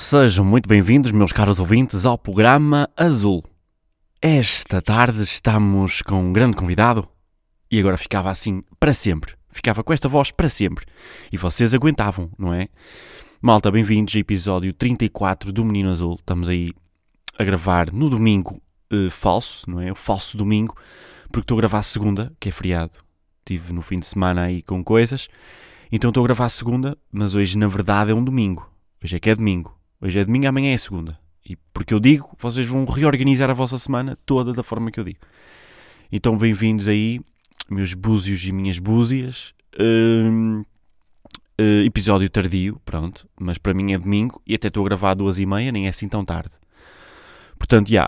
Sejam muito bem-vindos, meus caros ouvintes, ao programa Azul. Esta tarde estamos com um grande convidado e agora ficava assim para sempre. Ficava com esta voz para sempre. E vocês aguentavam, não é? Malta, bem-vindos ao episódio 34 do Menino Azul. Estamos aí a gravar no domingo uh, falso, não é? O falso domingo, porque estou a gravar segunda, que é feriado. Estive no fim de semana aí com coisas. Então estou a gravar segunda, mas hoje na verdade é um domingo. Hoje é que é domingo. Hoje é domingo, amanhã é segunda. E porque eu digo, vocês vão reorganizar a vossa semana toda da forma que eu digo. Então bem-vindos aí, meus búzios e minhas búzias. Uh, uh, episódio tardio, pronto. Mas para mim é domingo e até estou a gravar às duas e meia, nem é assim tão tarde. Portanto, já.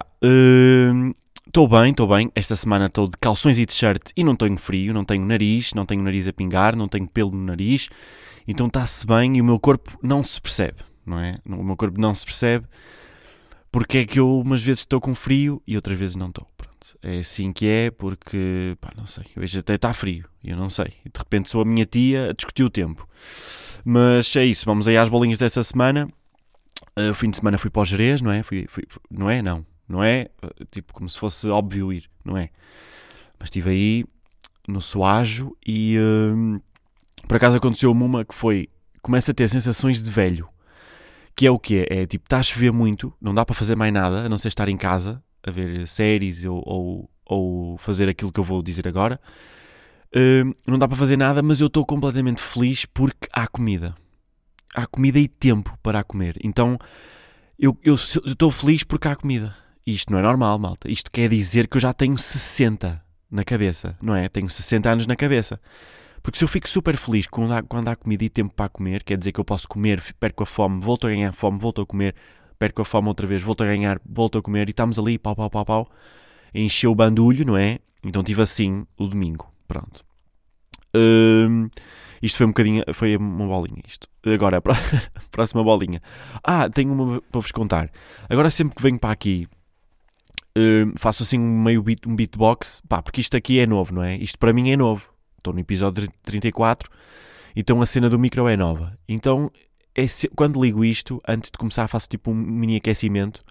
Estou uh, bem, estou bem. Esta semana estou de calções e t-shirt e não tenho frio, não tenho nariz, não tenho nariz a pingar, não tenho pelo no nariz. Então está-se bem e o meu corpo não se percebe, não é? O meu corpo não se percebe porque é que eu umas vezes estou com frio e outras vezes não estou. Pronto, é assim que é porque, pá, não sei, hoje até está frio eu não sei. De repente sou a minha tia a discutir o tempo. Mas é isso, vamos aí às bolinhas dessa semana. O fim de semana fui para o Jerez, não é? Fui, fui, não é? Não. Não é? Tipo, como se fosse óbvio ir, não é? Mas estive aí no Soajo e... Uh, por acaso aconteceu uma que foi. Começa a ter sensações de velho. Que é o quê? É tipo, está a chover muito, não dá para fazer mais nada, a não ser estar em casa, a ver séries ou, ou, ou fazer aquilo que eu vou dizer agora. Uh, não dá para fazer nada, mas eu estou completamente feliz porque há comida. Há comida e tempo para comer. Então eu estou feliz porque há comida. Isto não é normal, malta. Isto quer dizer que eu já tenho 60 na cabeça, não é? Tenho 60 anos na cabeça. Porque se eu fico super feliz quando há, quando há comida e tempo para comer, quer dizer que eu posso comer, perco a fome, volto a ganhar fome, volto a comer, perco a fome outra vez, volto a ganhar, volto a comer e estamos ali, pau, pau, pau, pau, encheu o bandulho, não é? Então tive assim o domingo, pronto. Hum, isto foi um bocadinho, foi uma bolinha isto. Agora, a próxima bolinha. Ah, tenho uma para vos contar. Agora sempre que venho para aqui, hum, faço assim um meio beat, um beatbox, pá, porque isto aqui é novo, não é? Isto para mim é novo estou no episódio 34, então a cena do micro é nova. Então, é se, quando ligo isto, antes de começar, faço tipo um mini aquecimento,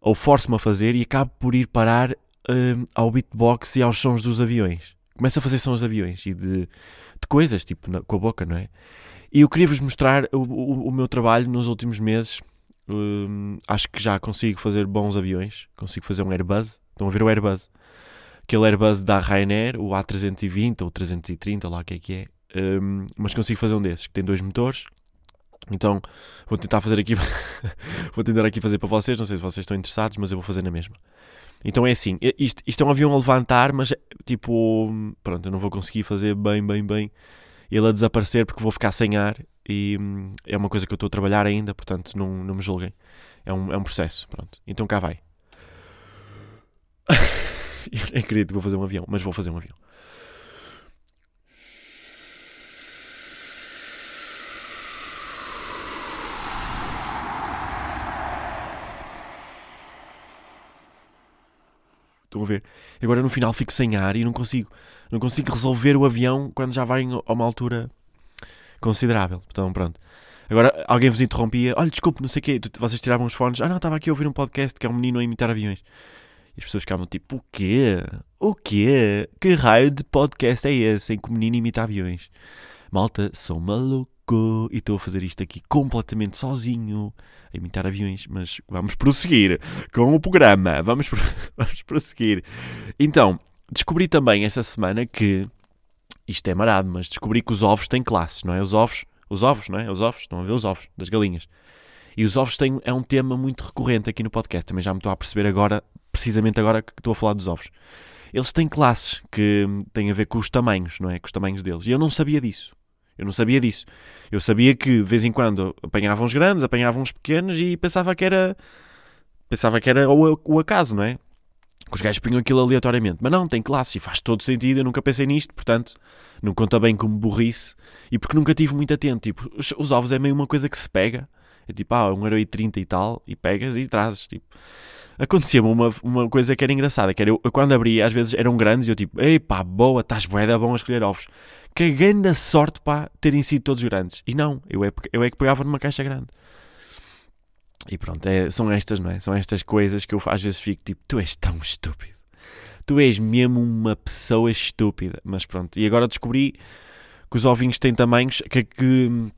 ou forço-me a fazer e acabo por ir parar uh, ao beatbox e aos sons dos aviões. Começo a fazer sons de aviões e de, de coisas, tipo na, com a boca, não é? E eu queria-vos mostrar o, o, o, meu trabalho nos últimos meses. Uh, acho que já consigo fazer bons aviões. Consigo fazer um Airbus. Estão a ver o Airbus? Aquele Airbus da Ryanair, o A320 ou 330, lá o que é que é. Um, mas consigo fazer um desses, que tem dois motores. Então vou tentar fazer aqui, vou tentar aqui fazer para vocês. Não sei se vocês estão interessados, mas eu vou fazer na mesma. Então é assim, isto, isto é um avião a levantar, mas tipo, pronto, eu não vou conseguir fazer bem, bem, bem ele a desaparecer porque vou ficar sem ar e hum, é uma coisa que eu estou a trabalhar ainda, portanto não, não me julguem. É um, é um processo, pronto. Então cá vai. Eu nem acredito que vou fazer um avião, mas vou fazer um avião. Estão a ver? Agora no final fico sem ar e não consigo, não consigo resolver o avião quando já vai a uma altura considerável. Então pronto. Agora alguém vos interrompia, olha, desculpe, não sei o quê, vocês tiravam os fones, ah não, estava aqui a ouvir um podcast que é um menino a imitar aviões. E as pessoas ficavam tipo: o quê? O quê? Que raio de podcast é esse em que o menino imita aviões? Malta, sou maluco e estou a fazer isto aqui completamente sozinho, a imitar aviões, mas vamos prosseguir com o programa. Vamos, vamos prosseguir. Então, descobri também esta semana que isto é marado, mas descobri que os ovos têm classes, não é? Os ovos, os ovos, não é? Os ovos, estão a ver os ovos das galinhas. E os ovos têm, é um tema muito recorrente aqui no podcast. Também já me estou a perceber agora, precisamente agora que estou a falar dos ovos. Eles têm classes que têm a ver com os tamanhos, não é? Com os tamanhos deles. E eu não sabia disso. Eu não sabia disso. Eu sabia que de vez em quando apanhavam os grandes, apanhavam os pequenos e pensava que era. Pensava que era o, o acaso, não é? Que os gajos punham aquilo aleatoriamente. Mas não, tem classe e faz todo sentido. Eu nunca pensei nisto, portanto, não conta bem como burrice. E porque nunca tive muito atento. Tipo, os, os ovos é meio uma coisa que se pega é tipo, ah, 1,30€ e tal, e pegas e trazes. Tipo. Acontecia-me uma, uma coisa que era engraçada, que era eu, quando abria, às vezes eram grandes, e eu tipo, ei pá, boa, estás boeda bom a escolher ovos. Que grande sorte, pá, terem sido todos grandes. E não, eu é, eu é que pegava numa caixa grande. E pronto, é, são estas, não é? São estas coisas que eu às vezes fico tipo, tu és tão estúpido. Tu és mesmo uma pessoa estúpida. Mas pronto, e agora descobri que os ovinhos têm tamanhos que, que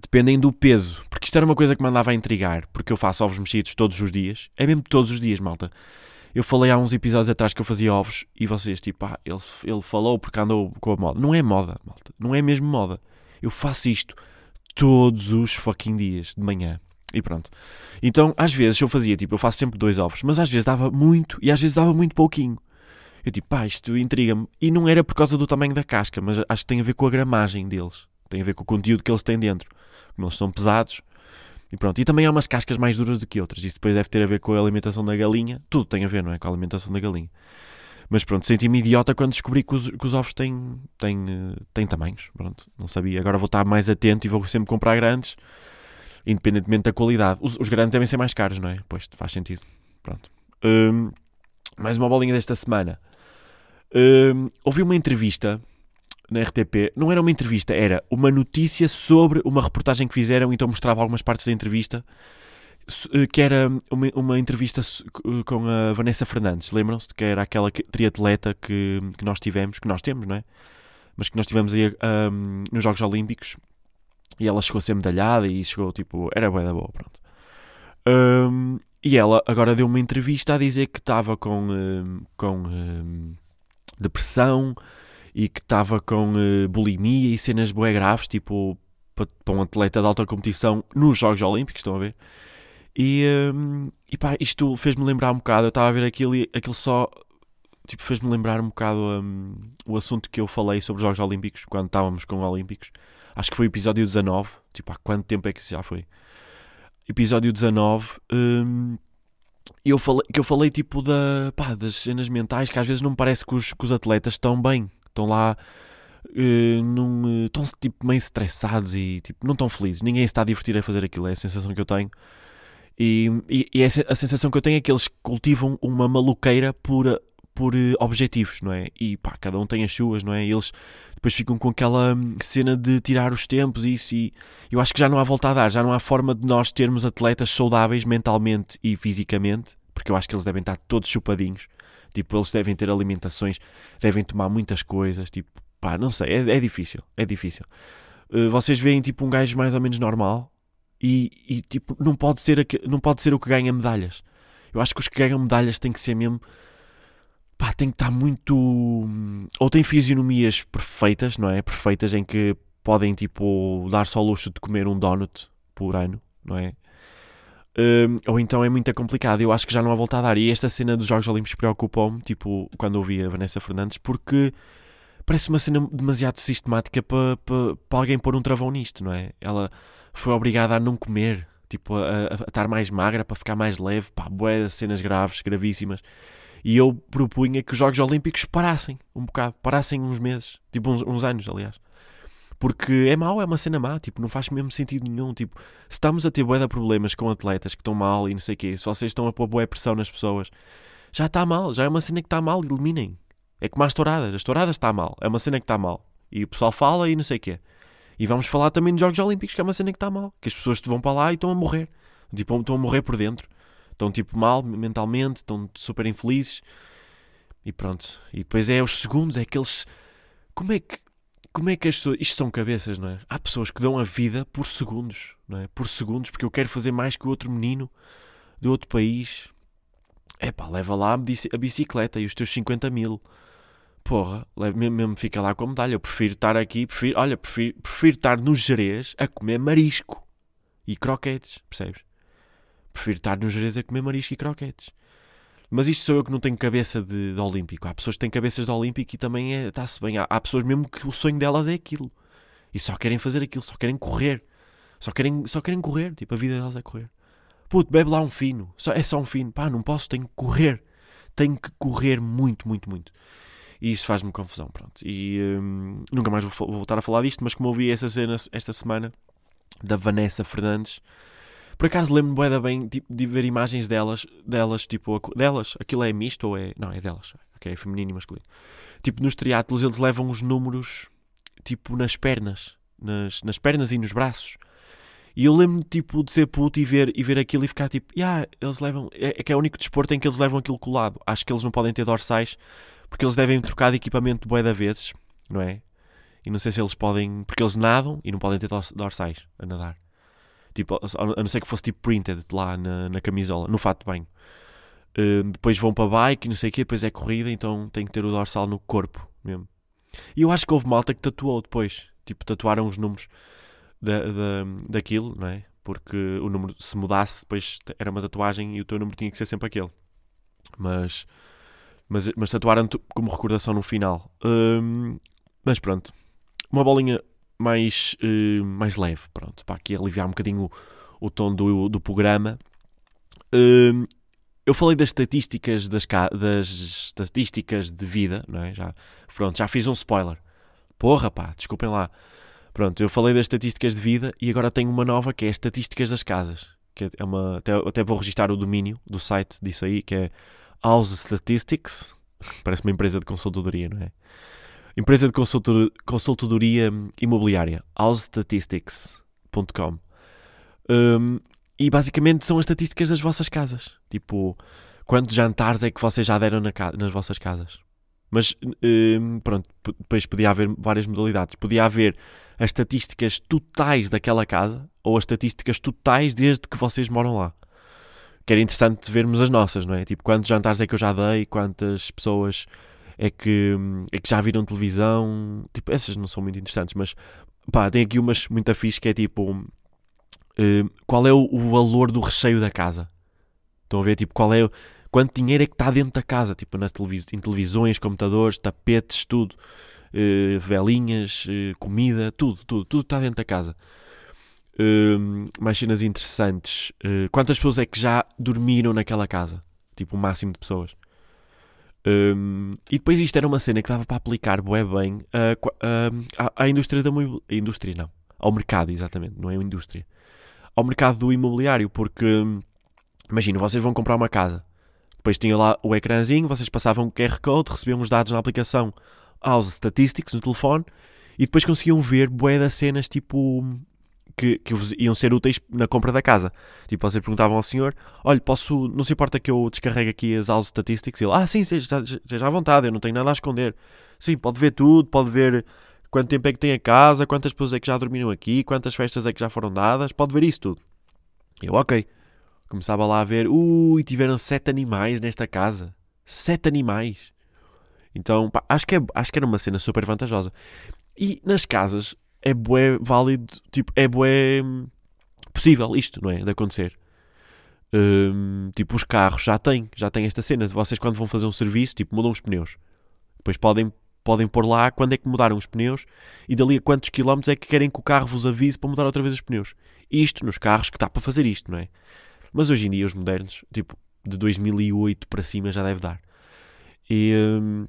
dependem do peso. Porque isto era uma coisa que me andava a intrigar. Porque eu faço ovos mexidos todos os dias. É mesmo todos os dias, malta. Eu falei há uns episódios atrás que eu fazia ovos e vocês, tipo, ah, ele, ele falou porque andou com a moda. Não é moda, malta. Não é mesmo moda. Eu faço isto todos os fucking dias de manhã. E pronto. Então, às vezes eu fazia, tipo, eu faço sempre dois ovos, mas às vezes dava muito e às vezes dava muito pouquinho. Eu tipo, pá, isto intriga-me. E não era por causa do tamanho da casca, mas acho que tem a ver com a gramagem deles. Tem a ver com o conteúdo que eles têm dentro. Como eles são pesados. E pronto. E também há umas cascas mais duras do que outras. Isso depois deve ter a ver com a alimentação da galinha. Tudo tem a ver, não é? Com a alimentação da galinha. Mas pronto, senti-me idiota quando descobri que os, que os ovos têm, têm, têm tamanhos. Pronto, não sabia. Agora vou estar mais atento e vou sempre comprar grandes independentemente da qualidade. Os, os, grandes devem ser mais caros, não é? Pois, faz sentido. Pronto. Um, mais uma bolinha desta semana. Um, ouvi uma entrevista na RTP. Não era uma entrevista, era uma notícia sobre uma reportagem que fizeram, então mostrava algumas partes da entrevista. Eh, que era uma, uma entrevista eh, com a Vanessa Fernandes, lembram-se? Que era aquela triatleta que, que nós tivemos, que nós temos, não é? Mas que nós tivemos aí um, nos Jogos Olímpicos e ela chegou a ser medalhada e chegou tipo. Era boa da boa, pronto. Um, e ela agora deu uma entrevista a dizer que estava com, um, com um, depressão e que estava com uh, bulimia e cenas bué graves, tipo para, um atleta de alta competição nos Jogos Olímpicos, estão a ver? E, um, e pá, isto fez-me lembrar um bocado. Eu estava a ver aquilo e aquilo só tipo, fez-me lembrar um bocado um, o assunto que eu falei sobre os Jogos Olímpicos quando estávamos com os Olímpicos acho que foi o episódio 19, tipo, há quanto tempo é que já foi? Episódio 19, um, eu falei, que eu falei tipo da, pá, das cenas mentais que às vezes não me parece que os, que os atletas estão bem, estão lá, uh, num, estão tipo meio estressados e tipo, não estão felizes, ninguém se está a divertir a fazer aquilo, é a sensação que eu tenho. E, e, e a sensação que eu tenho é que eles cultivam uma maluqueira por, por uh, objetivos, não é? E pá, cada um tem as suas, não é? E eles depois ficam com aquela hum, cena de tirar os tempos e isso, e eu acho que já não há volta a dar, já não há forma de nós termos atletas saudáveis mentalmente e fisicamente, porque eu acho que eles devem estar todos chupadinhos, tipo, eles devem ter alimentações, devem tomar muitas coisas, tipo, pá, não sei, é, é difícil, é difícil. Uh, vocês veem, tipo, um gajo mais ou menos normal e, e, tipo, não pode, ser, não pode ser o que ganha medalhas. Eu acho que os que ganham medalhas têm que ser mesmo pá, tem que estar muito. Ou tem fisionomias perfeitas, não é? Perfeitas em que podem, tipo, dar só o luxo de comer um donut por ano, não é? Um, ou então é muito complicado. Eu acho que já não há volta a dar. E esta cena dos Jogos Olímpicos preocupou-me, tipo, quando ouvi a Vanessa Fernandes, porque parece uma cena demasiado sistemática para, para, para alguém pôr um travão nisto, não é? Ela foi obrigada a não comer, tipo, a, a, estar mais magra para ficar mais leve, pá, boé, cenas graves, gravíssimas. E eu propunha que os Jogos Olímpicos parassem um bocado, parassem uns meses, tipo uns, uns anos, aliás. Porque é mau, é uma cena má, tipo, não faz mesmo sentido nenhum. Tipo, se estamos a ter bué de problemas com atletas que estão mal e não sei o quê, se vocês estão a pôr bué pressão nas pessoas, já está mal, já é uma cena que está mal, eliminem. É como as touradas, as touradas está mal, é uma cena que está mal. E o pessoal fala e não sei o quê. E vamos falar também dos Jogos Olímpicos, que é uma cena que está mal. Que as pessoas vão para lá e estão a morrer. Tipo, estão a morrer por dentro estão tipo mal mentalmente, estão super infelizes e pronto. E depois é os segundos, é aqueles. Como é que. Como é que as pessoas. Isto são cabeças, não é? Há pessoas que dão a vida por segundos, não é? Por segundos, porque eu quero fazer mais que o outro menino de outro país. É leva lá a bicicleta e os teus 50 mil. Porra, mesmo fica lá com a medalha. Eu prefiro estar aqui, prefiro, olha, prefiro, prefiro estar no Jerez a comer marisco e croquetes, percebes? Prefiro estar no Jerez a comer marisco e croquetes. Mas isto sou eu que não tenho cabeça de, de olímpico. Há pessoas que têm cabeças de olímpico e também é, está-se bem. Há, há, pessoas mesmo que o sonho delas é aquilo. E só querem fazer aquilo, só querem correr. Só querem, só querem correr. Tipo, a vida delas é correr. Puto, bebe lá um fino. Só, é só um fino. Pá, não posso, tenho que correr. Tenho que correr muito, muito, muito. E isso faz-me confusão, pronto. E hum, nunca mais vou, vou, voltar a falar disto, mas como ouvi essa cena esta semana da Vanessa Fernandes, por acaso lembro-me bem tipo, de ver imagens delas, delas, tipo, delas, aquilo é misto ou é. Não, é delas. Ok, é feminino e masculino. Tipo, nos triatlos eles levam os números, tipo, nas pernas. Nas, nas pernas e nos braços. E eu lembro-me, tipo, de ser puto e ver, e ver aquilo e ficar tipo, yeah, eles levam. É, é que é o único desporto em que eles levam aquilo colado. Acho que eles não podem ter dorsais porque eles devem trocar de equipamento bué da vezes, não é? E não sei se eles podem. Porque eles nadam e não podem ter dorsais a nadar. Tipo, a não ser que fosse tipo printed lá na, na camisola, no fato de banho. Uh, depois vão para bike não sei o quê, depois é corrida, então tem que ter o dorsal no corpo mesmo. E eu acho que houve malta que tatuou depois. Tipo, tatuaram os números da, da, daquilo, não é? Porque o número, se mudasse, depois era uma tatuagem e o teu número tinha que ser sempre aquele. Mas, mas, mas tatuaram como recordação no final. Um, mas pronto, uma bolinha mais, uh, mais leve, pronto, para aqui aliviar um bocadinho o, o tom do, do programa. Um, eu falei das estatísticas das, das estatísticas de vida, não é? Já, pronto, já fiz um spoiler. Porra, pá, desculpem lá. Pronto, eu falei das estatísticas de vida e agora tenho uma nova que é estatísticas das casas. Que é uma, até, até vou registrar o domínio do site disso aí, que é House Statistics. Parece uma empresa de consultoria, não é? Empresa de consultoria imobiliária, housestatistics.com. Um, e basicamente são as estatísticas das vossas casas. Tipo, quantos jantares é que vocês já deram na nas vossas casas? Mas um, pronto, depois podia haver várias modalidades. Podia haver as estatísticas totais daquela casa ou as estatísticas totais desde que vocês moram lá. Que era interessante vermos as nossas, não é? Tipo, quantos jantares é que eu já dei, quantas pessoas é que, é que já viram televisão. Tipo, essas não são muito interessantes, mas pá, tem aqui umas muito fixe que é tipo. Uh, qual é o, valor do recheio da casa? Estão a ver? Tipo, qual é. Quanto dinheiro é que está dentro da casa? Tipo, na televis em televisões, computadores, tapetes, tudo uh, velinhas, uh, comida, tudo, tudo, tudo está dentro da casa. Uh, mais cenas interessantes. Quantas pessoas é que já dormiram naquela casa? Tipo, o máximo de pessoas. Um, e depois isto era uma cena que dava para aplicar bué bem à, indústria da indústria não, ao mercado exatamente, não é a indústria, ao mercado do imobiliário, porque imagina, vocês vão comprar uma casa, depois tinha lá o ecrãzinho, vocês passavam o QR Code, recebiam os dados na aplicação aos statistics no telefone e depois conseguiam ver bué das cenas tipo que, que iam ser úteis na compra da casa. Tipo, vocês perguntavam ao senhor: Olha, posso, não se importa que eu descarregue aqui as House Statistics? E ele: Ah, sim, seja à vontade, eu não tenho nada a esconder. Sim, pode ver tudo, pode ver quanto tempo é que tem a casa, quantas pessoas é que já dormiram aqui, quantas festas é que já foram dadas, pode ver isso tudo. Eu, ok. Começava lá a ver: Ui, tiveram sete animais nesta casa. Sete animais. Então, pá, acho, que é, acho que era uma cena super vantajosa. E nas casas é bué válido, tipo, é bué possível isto, não é? De acontecer. Um, tipo, os carros já têm, já têm esta cena. Vocês quando vão fazer um serviço, tipo, mudam os pneus. Depois podem, podem pôr lá quando é que mudaram os pneus e dali a quantos quilómetros é que querem que o carro vos avise para mudar outra vez os pneus. Isto nos carros que está para fazer isto, não é? Mas hoje em dia os modernos, tipo, de 2008 para cima já deve dar. E, um,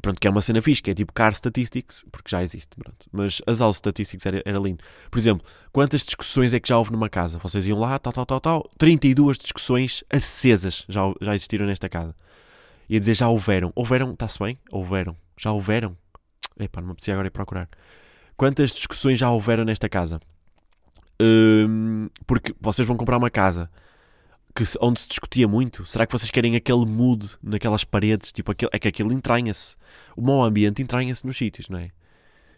pronto, que é uma cena fixe, que é tipo Car Statistics, porque já existe, pronto. Mas as House Statistics era, era lindo. Por exemplo, quantas discussões é que já houve numa casa? Vocês iam lá, tal, tal, tal, tal. 32 discussões acesas já, já existiram nesta casa. Ia dizer já houveram. Houveram, está-se bem? Houveram. Já houveram. Epá, não me apetecia agora ir procurar. Quantas discussões já houveram nesta casa? Hum, porque vocês vão comprar uma casa que, onde se discutia muito. Será que vocês querem aquele mood naquelas paredes? Tipo, aquele, é que aquilo entranha-se. O mau ambiente entranha-se nos sítios, não é?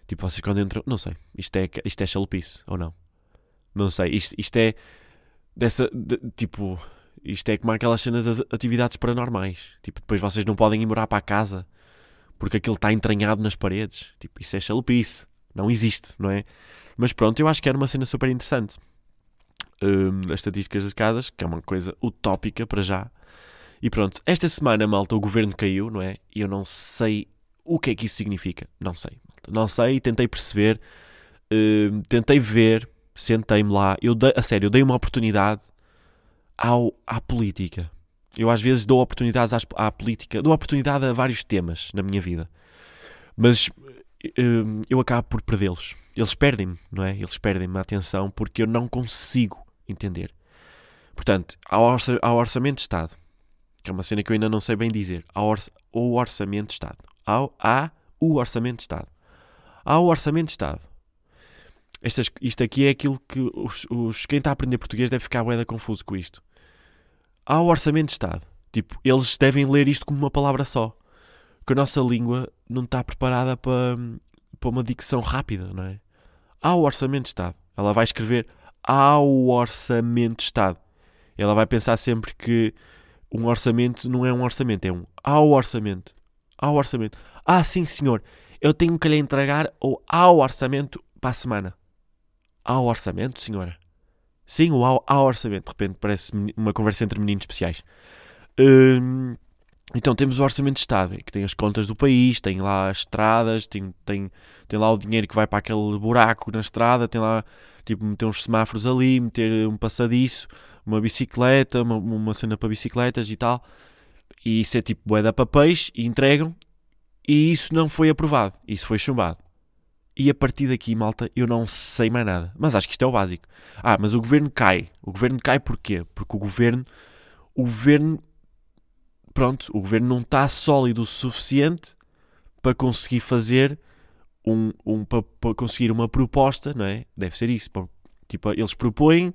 Tipo, vocês quando entram. Não sei. Isto é, isto é chalupice ou não? Não sei. Isto, isto é. Dessa. De, tipo. Isto é como aquelas cenas de atividades paranormais. Tipo, depois vocês não podem ir morar para a casa porque aquilo está entranhado nas paredes. Tipo, isso é chalupice. Não existe, não é? Mas pronto, eu acho que era uma cena super interessante um, as estatísticas das casas, que é uma coisa utópica para já. E pronto, esta semana, malta, o governo caiu, não é? E eu não sei o que é que isso significa. Não sei. Malta. Não sei, tentei perceber, um, tentei ver, sentei-me lá. Eu dei, a sério, eu dei uma oportunidade ao, à política. Eu às vezes dou oportunidades à política, dou oportunidade a vários temas na minha vida. Mas um, eu acabo por perdê-los. Eles perdem-me, não é? Eles perdem-me a atenção porque eu não consigo entender. Portanto, ao orçamento de Estado, que é uma cena que eu ainda não sei bem dizer, ao o orçamento de Estado, ao, há o orçamento de Estado, há o orçamento de Estado. estas, isto aqui é aquilo que os, os, quem está a aprender português deve ficar bué confuso com isto. Há o orçamento de Estado. Tipo, eles devem ler isto como uma palavra só. Porque a nossa língua não está preparada para, para uma dicção rápida, não é? Há o orçamento de Estado. Ela vai escrever há o orçamento de Estado. Ela vai pensar sempre que um orçamento não é um orçamento, é um ao orçamento. Ao orçamento. Ah, sim, senhor, eu tenho que lhe entregar o ao orçamento para a semana. Ao orçamento, senhora? Sim, o ao, ao orçamento. De repente parece uma conversa entre meninos especiais. Hum, então temos o Orçamento de Estado, que tem as contas do país, tem lá as estradas, tem, tem, tem lá o dinheiro que vai para aquele buraco na estrada, tem lá tipo meter uns semáforos ali, meter um passadiço, uma bicicleta, uma, uma cena para bicicletas e tal. E isso é tipo boeda papéis e entregam. E isso não foi aprovado. Isso foi chumbado. E a partir daqui, malta, eu não sei mais nada. Mas acho que isto é o básico. Ah, mas o governo cai. O governo cai porquê? Porque o governo. O governo. Pronto, o governo não está sólido o suficiente para conseguir fazer um. um para, conseguir uma proposta, não é? Deve ser isso. Tipo, eles propõem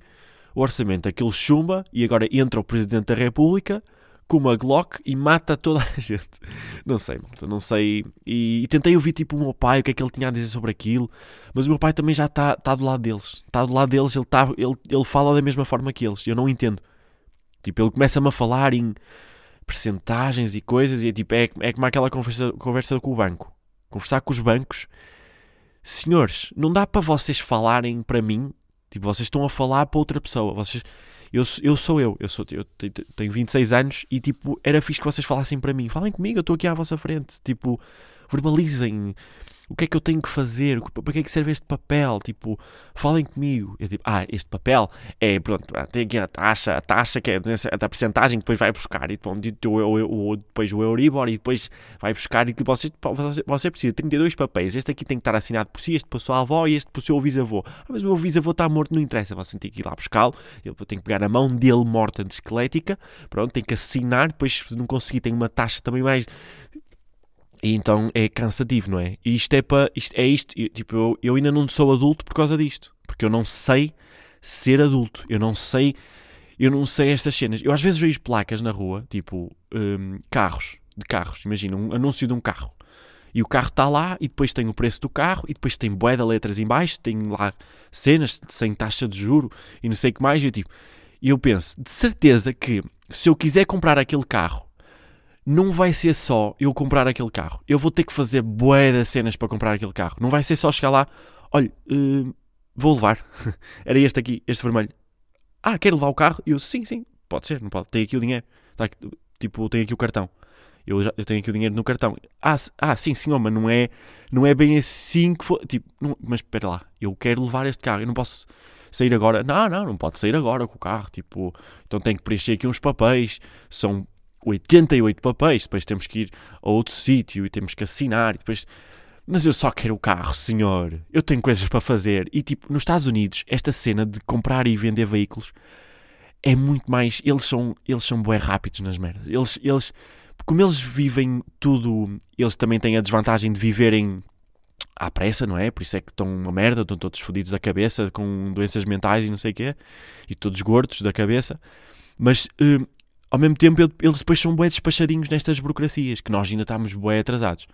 o orçamento, aquele chumba e agora entra o Presidente da República com uma Glock e mata toda a gente. Não sei, malta, não sei. E, e, tentei ouvir tipo o meu pai, o que é que ele tinha a dizer sobre aquilo, mas o meu pai também já está tá do lado deles. Está do lado deles, ele, tá, ele, ele fala da mesma forma que eles. Eu não entendo. Tipo, ele começa-me a falar em percentagens e coisas e é tipo, é, é como aquela conversa, conversa com o banco. Conversar com os bancos. Senhores, não dá para vocês falarem para mim Tipo, vocês estão a falar para outra pessoa. Vocês, eu, eu sou eu, eu, sou, eu tenho 26 anos e tipo, era fixe que vocês falassem para mim. Falem comigo, eu estou aqui à vossa frente. Tipo, verbalizem o que é que eu tenho que fazer, para que é que serve este papel, tipo, falem comigo. Eu tipo, ah, este papel é, pronto, tem aqui a taxa, a taxa que é a percentagem que depois vai buscar, e depois o Euribor, e depois vai buscar, e você, você precisa de 32 papéis, este aqui tem que estar assinado por si, este para a sua avó e este para o seu bisavô. Ah, mas o meu bisavô está morto, não interessa, você tem que ir lá buscá-lo, eu tenho que pegar a mão dele morta de esquelética, pronto, tem que assinar, depois se não conseguir tem uma taxa também mais e então é cansativo, não é? E isto é para. Isto, é isto. Tipo, eu, eu ainda não sou adulto por causa disto. Porque eu não sei ser adulto. Eu não sei. Eu não sei estas cenas. Eu às vezes vejo placas na rua, tipo, um, carros. De carros. Imagina, um anúncio de um carro. E o carro está lá, e depois tem o preço do carro, e depois tem bué de letras em baixo, tem lá cenas sem taxa de juro e não sei o que mais. E eu, tipo, eu penso, de certeza que se eu quiser comprar aquele carro não vai ser só eu comprar aquele carro. Eu vou ter que fazer bué de cenas para comprar aquele carro. Não vai ser só chegar lá, olha, uh, vou levar. Era este aqui, este vermelho. Ah, quer levar o carro? Eu, sim, sim, pode ser, não pode. Tenho aqui o dinheiro. Tá aqui, tipo, tenho aqui o cartão. Eu, já, eu tenho aqui o dinheiro no cartão. Ah, ah, sim, senhor, mas não é, não é bem assim que for. Tipo, não, mas espera lá, eu quero levar este carro. Eu não posso sair agora. Não, não, não pode sair agora com o carro. Tipo, então tenho que preencher aqui uns papéis. São 88 papéis, depois temos que ir a outro sítio e temos que assinar, depois... Mas eu só quero o carro, senhor. Eu tenho coisas para fazer. E tipo, nos Estados Unidos, esta cena de comprar e vender veículos é muito mais. Eles são, eles são bem rápidos nas merdas. Eles, eles, como eles vivem tudo, eles também têm a desvantagem de viverem à pressa, não é? Por isso é que estão uma merda, estão todos fodidos da cabeça, com doenças mentais e não sei o quê, e todos gordos da cabeça. Mas uh, ao mesmo tempo eles depois são bué despachadinhos nestas burocracias, que nós ainda estamos bué atrasados.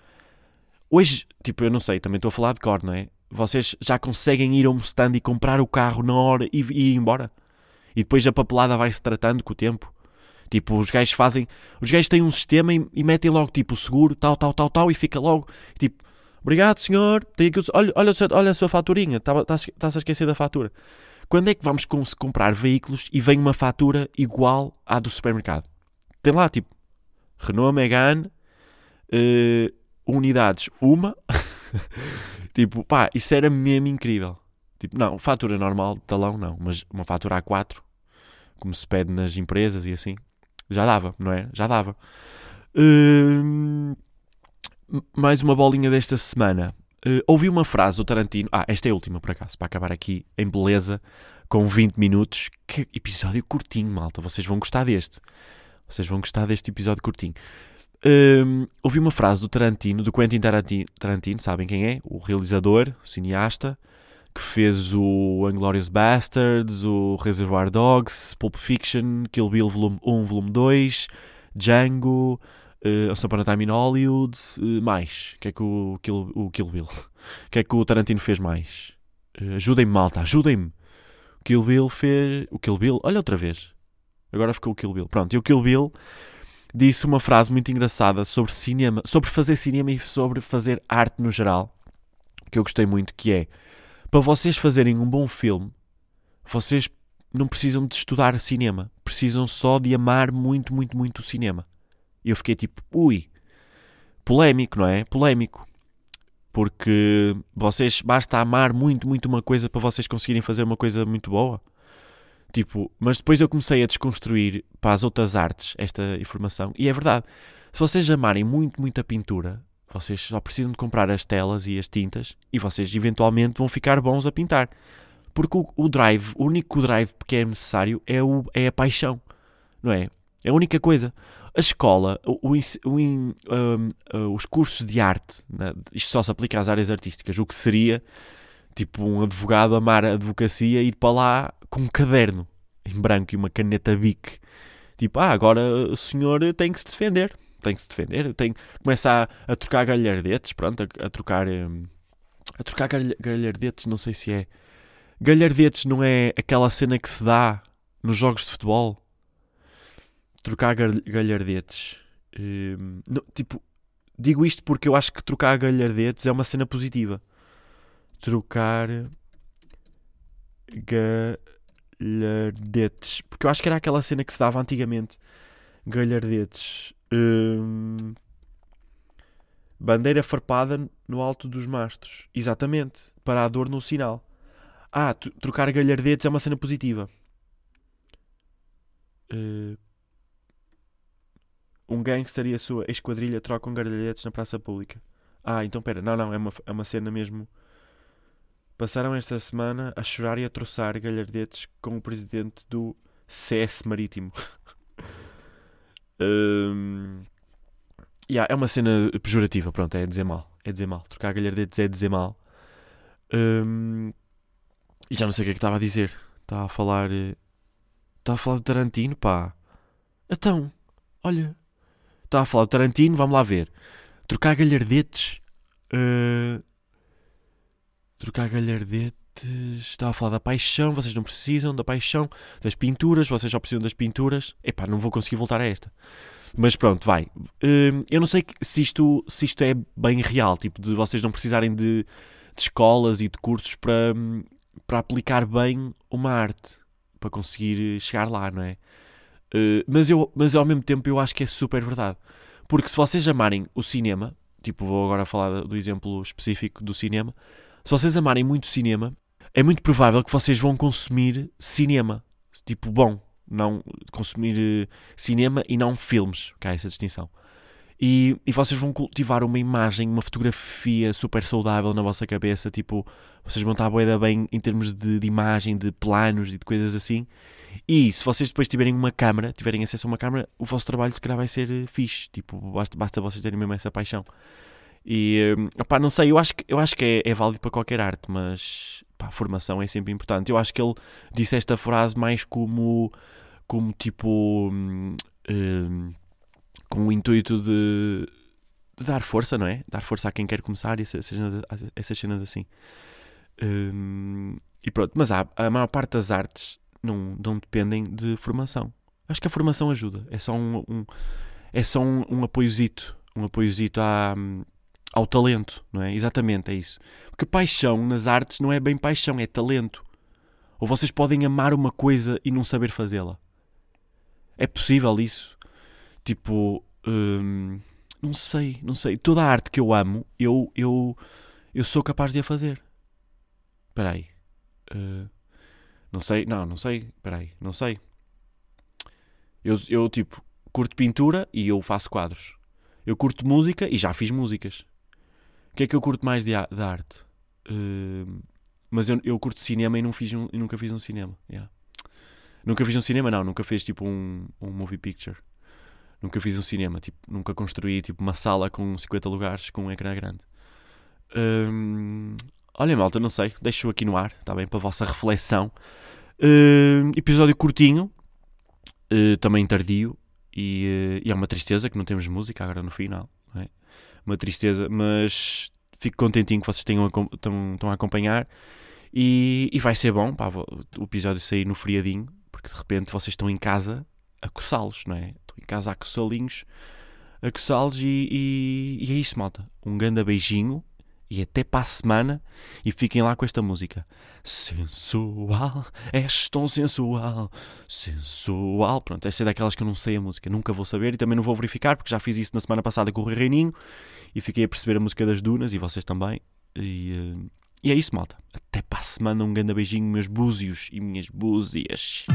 Hoje, tipo, eu não sei, também estou a falar de cor, não é? Vocês já conseguem ir a um stand e comprar o carro na hora e, e ir embora. E depois a papelada vai-se tratando com o tempo. Tipo, os gajos fazem. Os gajos têm um sistema e, e, metem logo tipo seguro, tal, tal, tal, tal, e fica logo tipo, obrigado senhor, tem aqui, olha, olha, olha a sua faturinha, está-se tá, a esquecer da fatura. Quando é que vamos comprar veículos e vem uma fatura igual à do supermercado? Tem lá tipo Renault Megane, uh, unidades, uma. tipo, pá, isso era mesmo incrível. Tipo, não, fatura normal de talão não, mas uma fatura A4, como se pede nas empresas e assim, já dava, não é? Já dava. Uh, mais uma bolinha desta semana. Uh, ouvi uma frase do Tarantino. Ah, esta é a última, por acaso, para acabar aqui em beleza, com 20 minutos. Que episódio curtinho, malta. Vocês vão gostar deste. Vocês vão gostar deste episódio curtinho. Um, ouvi uma frase do Tarantino, do Quentin Tarantino, Tarantino, sabem quem é? O realizador, o cineasta, que fez o Inglourious Bastards, o Reservoir Dogs, Pulp Fiction, Kill Bill volume 1, volume 2, Django, uh, Once Time in Hollywood, uh, mais. O que é que o Kill, o Kill Bill? O que é que o Tarantino fez mais? Uh, ajudem-me, malta, ajudem-me. O Kill Bill fez... O Kill Bill... Olha outra vez. Agora ficou o Kill Bill. Pronto, e o Kill Bill disse uma frase muito engraçada sobre cinema, sobre fazer cinema e sobre fazer arte no geral, que eu gostei muito, que é para vocês fazerem um bom filme, vocês não precisam de estudar cinema, precisam só de amar muito, muito, muito o cinema. E eu fiquei tipo, ui, polémico, não é? Polémico. Porque vocês basta amar muito, muito uma coisa para vocês conseguirem fazer uma coisa muito boa. Tipo, mas depois eu comecei a desconstruir para as outras artes esta informação. E é verdade. Se vocês amarem muito, muito a pintura, vocês só precisam de comprar as telas e as tintas e vocês eventualmente vão ficar bons a pintar. Porque o, o drive, o único drive que é necessário é, o, é a paixão, não é? É a única coisa. A escola, o, o, uh, os cursos de arte, né? isto só se aplica às áreas artísticas, o que seria tipo um advogado amar a advocacia e ir para lá com um caderno em branco e uma caneta Bic. Tipo, ah, agora o senhor tem que se defender tem que se defender, tem, começa a, a trocar galhardetes, pronto, a, a trocar a trocar galhardetes, não sei se é galhardetes não é aquela cena que se dá nos jogos de futebol trocar galhardetes hum, não, tipo, digo isto porque eu acho que trocar galhardetes é uma cena positiva trocar galhardetes porque eu acho que era aquela cena que se dava antigamente galhardetes Hum, bandeira farpada no alto dos mastros. Exatamente. Para a dor no sinal. Ah, trocar galhardetes é uma cena positiva. Uh, um gangster e a sua esquadrilha trocam galhardetes na praça pública. Ah, então pera. Não, não. É uma, é uma cena mesmo. Passaram esta semana a chorar e a troçar galhardetes com o presidente do CS Marítimo. Um, yeah, é uma cena pejorativa, pronto, é dizer mal. É dizer mal. Trocar galhardetes é dizer mal. Um, e já não sei o que é que estava a dizer. Estava a falar. Estava a falar do Tarantino, pá. Então, olha. Estava a falar do Tarantino, vamos lá ver. Trocar galhardetes. Uh, trocar galhardetes. Estava a falar da paixão, vocês não precisam da paixão, das pinturas, vocês só precisam das pinturas. Epá, não vou conseguir voltar a esta. Mas pronto, vai. Hum, eu não sei se isto, se isto é bem real, tipo, de vocês não precisarem de, de escolas e de cursos para, para aplicar bem uma arte, para conseguir chegar lá, não é? Uh, mas, eu, mas ao mesmo tempo eu acho que é super verdade. Porque se vocês amarem o cinema, tipo, vou agora falar do exemplo específico do cinema, se vocês amarem muito cinema, é muito provável que vocês vão consumir cinema. Tipo, bom, não consumir uh, cinema e não filmes, que há essa distinção. E, e vocês vão cultivar uma imagem, uma fotografia super saudável na vossa cabeça, tipo, vocês vão estar boeda bem em termos de, de, imagem, de planos e de coisas assim. E se vocês depois tiverem uma câmera, tiverem acesso a uma câmera, o vosso trabalho se calhar vai ser uh, fixe, tipo, basta, basta vocês terem mesmo essa paixão. E, uh, opá, não sei, eu acho que, eu acho que é, é válido para qualquer arte, mas pá, formação é sempre importante. Eu acho que ele disse esta frase mais como, como tipo. Hum, hum, com o intuito de, de, dar força, não é? Dar força a quem quer começar e essas, cenas, essas cenas assim. Hum, e pronto, mas há, a maior parte das artes não, não dependem de formação. Acho que a formação ajuda. É só um, um é só um, um apoiozito. Um apoiozito à, ao talento, não é? Exatamente, é isso. Porque paixão nas artes não é bem paixão, é talento. Ou vocês podem amar uma coisa e não saber fazê-la. É possível isso? Tipo, hum, não sei, não sei. Toda a arte que eu amo, eu, eu, eu sou capaz de a fazer. Espera aí. Uh, não sei, não, não sei. Espera aí, não sei. Eu, eu, tipo, curto pintura e eu faço quadros. Eu curto música e já fiz músicas que é que eu curto mais de, de arte? Uh, mas eu, eu curto cinema e não fiz um, nunca fiz um cinema. Yeah. Nunca fiz um cinema, não. Nunca fiz tipo um, um movie picture. Nunca fiz um cinema. Tipo, nunca construí tipo, uma sala com 50 lugares com um ecrã grande. Um, olha malta, não sei, deixo aqui no ar, está bem, para a vossa reflexão. Uh, episódio curtinho, uh, também tardio, e, uh, e, é uma tristeza que não temos música agora no final, é? Uma tristeza, mas fico contentinho que vocês tenham, estão, estão a acompanhar. E, e vai ser bom pá, o episódio sair no friadinho, porque de repente vocês estão em casa a coçá-los, não é? Estão em casa a coçalinhos, a coçá-los e, e, e, é isso, malta. Um grande beijinho e até para a semana e fiquem lá com esta música. Sensual, és tão sensual, sensual. Pronto, esta é daquelas que eu não sei a música, nunca vou saber e também não vou verificar porque já fiz isso na semana passada com o Reininho e fiquei a perceber a música das Dunas e vocês também. E, uh, e é isso, malta. Até para a semana, um grande beijinho, meus búzios e minhas búzias.